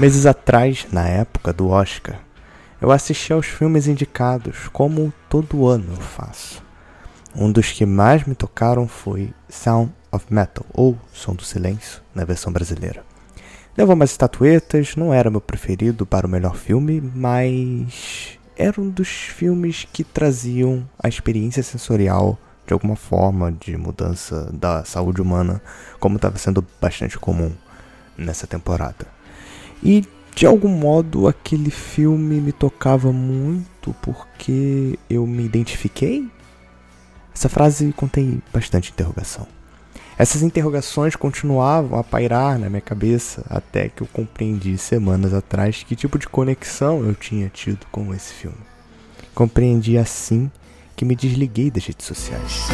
Meses atrás, na época do Oscar, eu assisti aos filmes indicados, como todo ano eu faço. Um dos que mais me tocaram foi Sound of Metal, ou Som do Silêncio, na versão brasileira. Levou umas estatuetas, não era meu preferido para o melhor filme, mas era um dos filmes que traziam a experiência sensorial de alguma forma de mudança da saúde humana, como estava sendo bastante comum nessa temporada. E de algum modo aquele filme me tocava muito porque eu me identifiquei. Essa frase contém bastante interrogação. Essas interrogações continuavam a pairar na minha cabeça até que eu compreendi semanas atrás que tipo de conexão eu tinha tido com esse filme. Compreendi assim que me desliguei das redes sociais.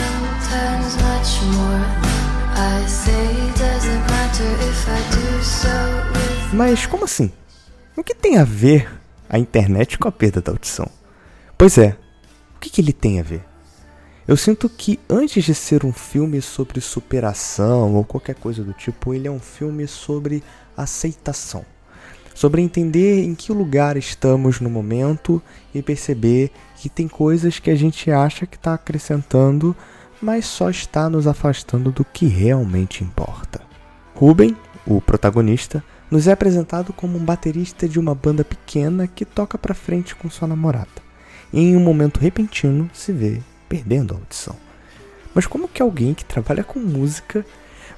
Mas como assim? O que tem a ver a internet com a perda da audição? Pois é, o que, que ele tem a ver? Eu sinto que antes de ser um filme sobre superação ou qualquer coisa do tipo, ele é um filme sobre aceitação. Sobre entender em que lugar estamos no momento e perceber que tem coisas que a gente acha que está acrescentando, mas só está nos afastando do que realmente importa. Ruben, o protagonista, nos é apresentado como um baterista de uma banda pequena que toca para frente com sua namorada. E em um momento repentino se vê perdendo a audição. Mas como que alguém que trabalha com música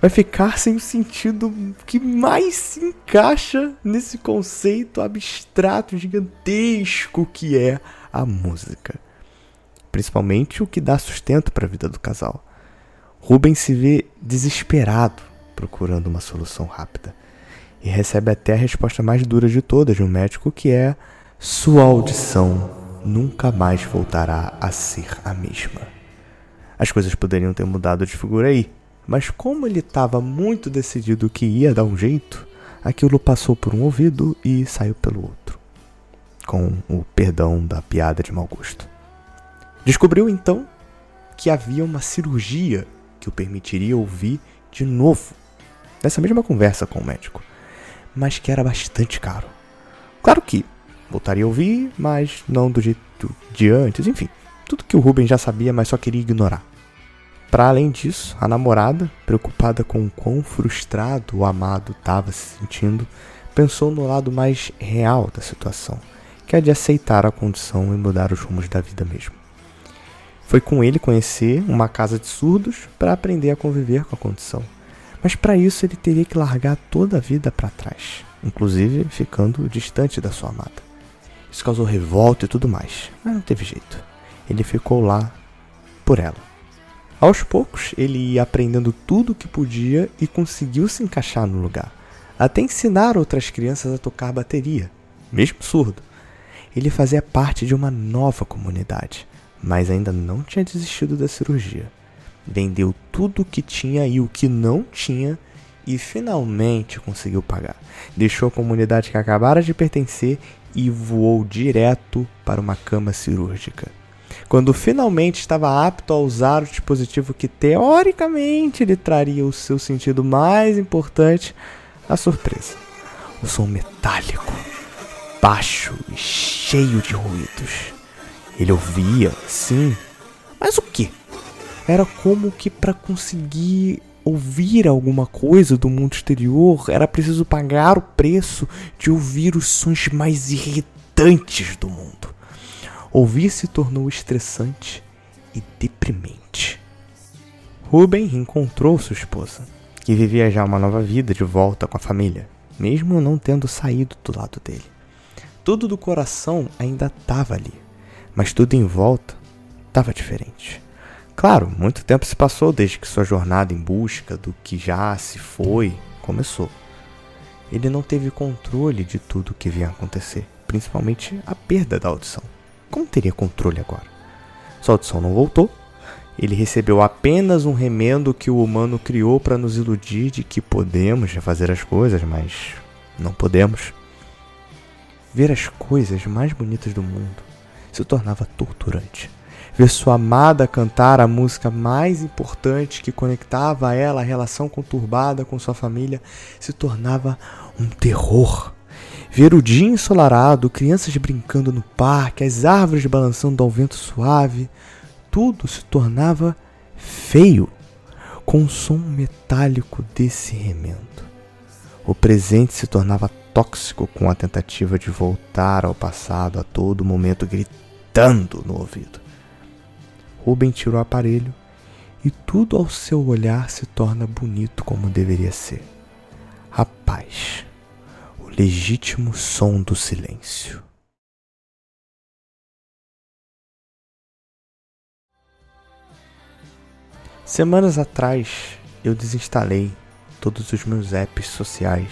vai ficar sem o sentido que mais se encaixa nesse conceito abstrato, gigantesco que é a música? Principalmente o que dá sustento para a vida do casal. Rubens se vê desesperado procurando uma solução rápida e recebe até a resposta mais dura de todas de um médico que é sua audição nunca mais voltará a ser a mesma. As coisas poderiam ter mudado de figura aí, mas como ele estava muito decidido que ia dar um jeito, aquilo passou por um ouvido e saiu pelo outro. Com o perdão da piada de mau gosto. Descobriu então que havia uma cirurgia que o permitiria ouvir de novo, nessa mesma conversa com o médico, mas que era bastante caro. Claro que Voltaria a ouvir, mas não do jeito de antes, enfim. Tudo que o Ruben já sabia, mas só queria ignorar. Para além disso, a namorada, preocupada com o quão frustrado o amado estava se sentindo, pensou no lado mais real da situação, que é de aceitar a condição e mudar os rumos da vida mesmo. Foi com ele conhecer uma casa de surdos para aprender a conviver com a condição. Mas para isso ele teria que largar toda a vida para trás, inclusive ficando distante da sua amada. Isso causou revolta e tudo mais, mas não teve jeito. Ele ficou lá por ela. Aos poucos, ele ia aprendendo tudo o que podia e conseguiu se encaixar no lugar. Até ensinar outras crianças a tocar bateria, mesmo surdo. Ele fazia parte de uma nova comunidade, mas ainda não tinha desistido da cirurgia. Vendeu tudo o que tinha e o que não tinha e finalmente conseguiu pagar. Deixou a comunidade que acabara de pertencer e voou direto para uma cama cirúrgica. Quando finalmente estava apto a usar o dispositivo que teoricamente lhe traria o seu sentido mais importante, a surpresa. O som metálico, baixo e cheio de ruídos. Ele ouvia, sim, mas o que? Era como que para conseguir ouvir alguma coisa do mundo exterior, era preciso pagar o preço de ouvir os sons mais irritantes do mundo. Ouvir se tornou estressante e deprimente. Ruben reencontrou sua esposa, que vivia já uma nova vida de volta com a família, mesmo não tendo saído do lado dele. Tudo do coração ainda estava ali, mas tudo em volta estava diferente. Claro, muito tempo se passou desde que sua jornada em busca do que já se foi começou. Ele não teve controle de tudo o que vinha acontecer, principalmente a perda da audição. Como teria controle agora? Sua audição não voltou. Ele recebeu apenas um remendo que o humano criou para nos iludir de que podemos fazer as coisas, mas não podemos. Ver as coisas mais bonitas do mundo se tornava torturante ver sua amada cantar a música mais importante que conectava a ela a relação conturbada com sua família se tornava um terror. Ver o dia ensolarado, crianças brincando no parque, as árvores balançando ao vento suave, tudo se tornava feio, com o som metálico desse remendo. O presente se tornava tóxico com a tentativa de voltar ao passado a todo momento, gritando no ouvido. Ruben tira o aparelho e tudo ao seu olhar se torna bonito como deveria ser. A paz, o legítimo som do silêncio. Semanas atrás eu desinstalei todos os meus apps sociais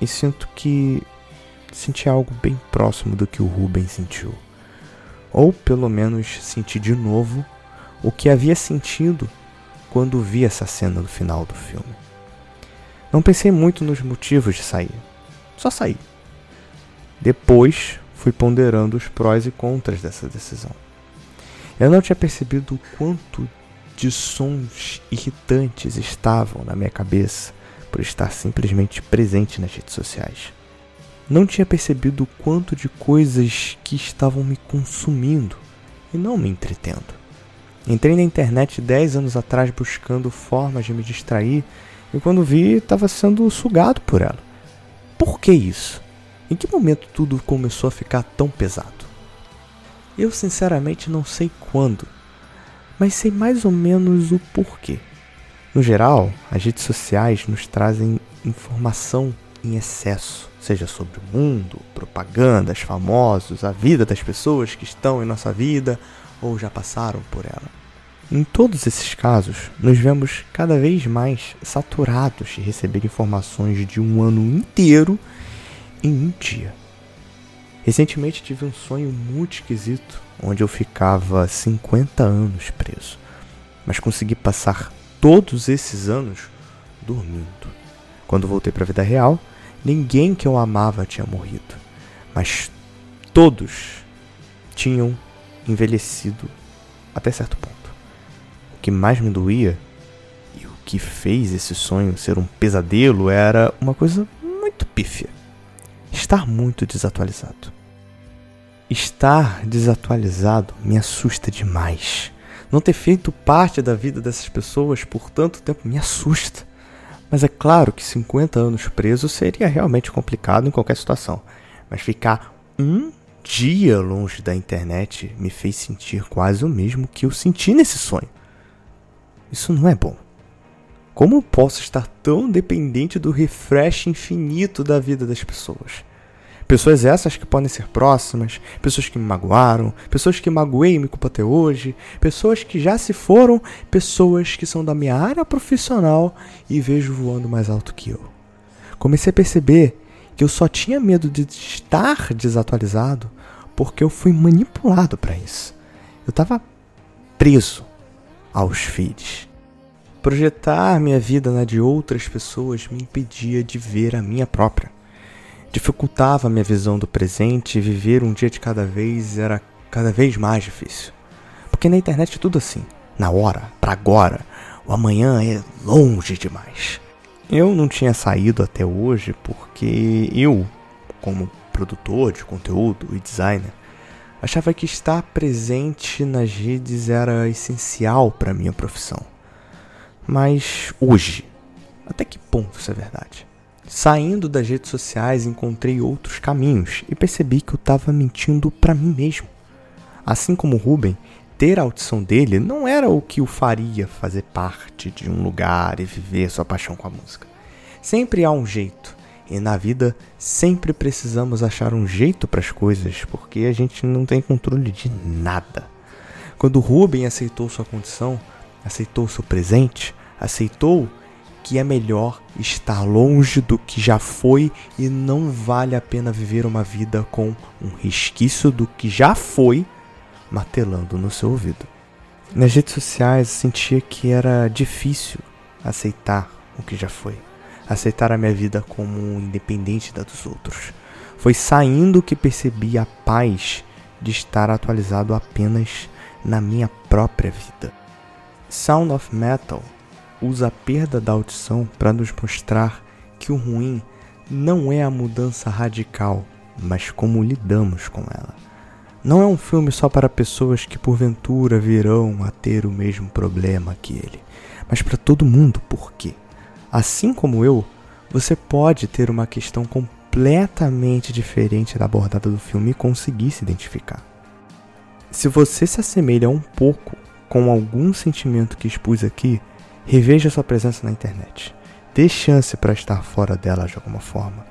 e sinto que senti algo bem próximo do que o Ruben sentiu. Ou pelo menos senti de novo o que havia sentido quando vi essa cena no final do filme. Não pensei muito nos motivos de sair, só saí. Depois fui ponderando os prós e contras dessa decisão. Eu não tinha percebido o quanto de sons irritantes estavam na minha cabeça por estar simplesmente presente nas redes sociais. Não tinha percebido o quanto de coisas que estavam me consumindo e não me entretendo. Entrei na internet 10 anos atrás buscando formas de me distrair e quando vi, estava sendo sugado por ela. Por que isso? Em que momento tudo começou a ficar tão pesado? Eu sinceramente não sei quando, mas sei mais ou menos o porquê. No geral, as redes sociais nos trazem informação em excesso, seja sobre o mundo, propagandas, famosos, a vida das pessoas que estão em nossa vida ou já passaram por ela. Em todos esses casos, nos vemos cada vez mais saturados de receber informações de um ano inteiro em um dia. Recentemente tive um sonho muito esquisito, onde eu ficava 50 anos preso, mas consegui passar todos esses anos dormindo. Quando voltei para a vida real, ninguém que eu amava tinha morrido, mas todos tinham envelhecido até certo ponto. O que mais me doía e o que fez esse sonho ser um pesadelo era uma coisa muito pífia: estar muito desatualizado. Estar desatualizado me assusta demais. Não ter feito parte da vida dessas pessoas por tanto tempo me assusta. Mas é claro que 50 anos preso seria realmente complicado em qualquer situação. Mas ficar um dia longe da internet me fez sentir quase o mesmo que eu senti nesse sonho. Isso não é bom. Como posso estar tão dependente do refresh infinito da vida das pessoas? Pessoas essas que podem ser próximas, pessoas que me magoaram, pessoas que magoei e me culpam até hoje, pessoas que já se foram, pessoas que são da minha área profissional e vejo voando mais alto que eu. Comecei a perceber que eu só tinha medo de estar desatualizado porque eu fui manipulado para isso. Eu estava preso aos feeds. Projetar minha vida na de outras pessoas me impedia de ver a minha própria. Dificultava minha visão do presente e viver um dia de cada vez era cada vez mais difícil. Porque na internet é tudo assim, na hora, para agora. O amanhã é longe demais. Eu não tinha saído até hoje porque eu, como produtor de conteúdo e designer, achava que estar presente nas redes era essencial para minha profissão. Mas hoje, até que ponto isso é verdade? Saindo das redes sociais, encontrei outros caminhos e percebi que eu estava mentindo para mim mesmo. Assim como Ruben, ter a audição dele não era o que o faria fazer parte de um lugar e viver sua paixão com a música. Sempre há um jeito, e na vida sempre precisamos achar um jeito para as coisas, porque a gente não tem controle de nada. Quando Ruben aceitou sua condição, aceitou seu presente, aceitou que é melhor estar longe do que já foi e não vale a pena viver uma vida com um resquício do que já foi martelando no seu ouvido. Nas redes sociais eu sentia que era difícil aceitar o que já foi, aceitar a minha vida como independente da dos outros. Foi saindo que percebi a paz de estar atualizado apenas na minha própria vida. Sound of Metal usa a perda da audição para nos mostrar que o ruim não é a mudança radical mas como lidamos com ela. Não é um filme só para pessoas que porventura virão a ter o mesmo problema que ele, mas para todo mundo, porque, assim como eu, você pode ter uma questão completamente diferente da abordada do filme e conseguir se identificar. Se você se assemelha um pouco com algum sentimento que expus aqui, reveja sua presença na internet. Dê chance para estar fora dela de alguma forma.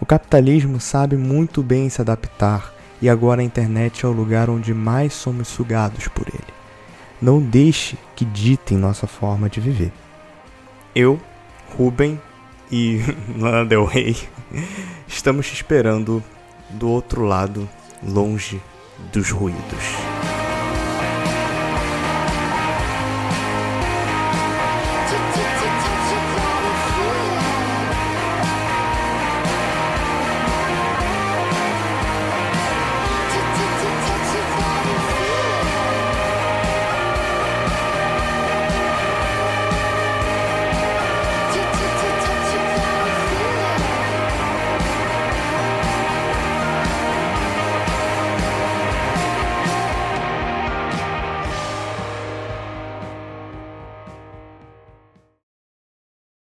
O capitalismo sabe muito bem se adaptar e agora a internet é o lugar onde mais somos sugados por ele. Não deixe que ditem nossa forma de viver. Eu, Ruben e Lana Del Rey estamos te esperando do outro lado, longe dos ruídos.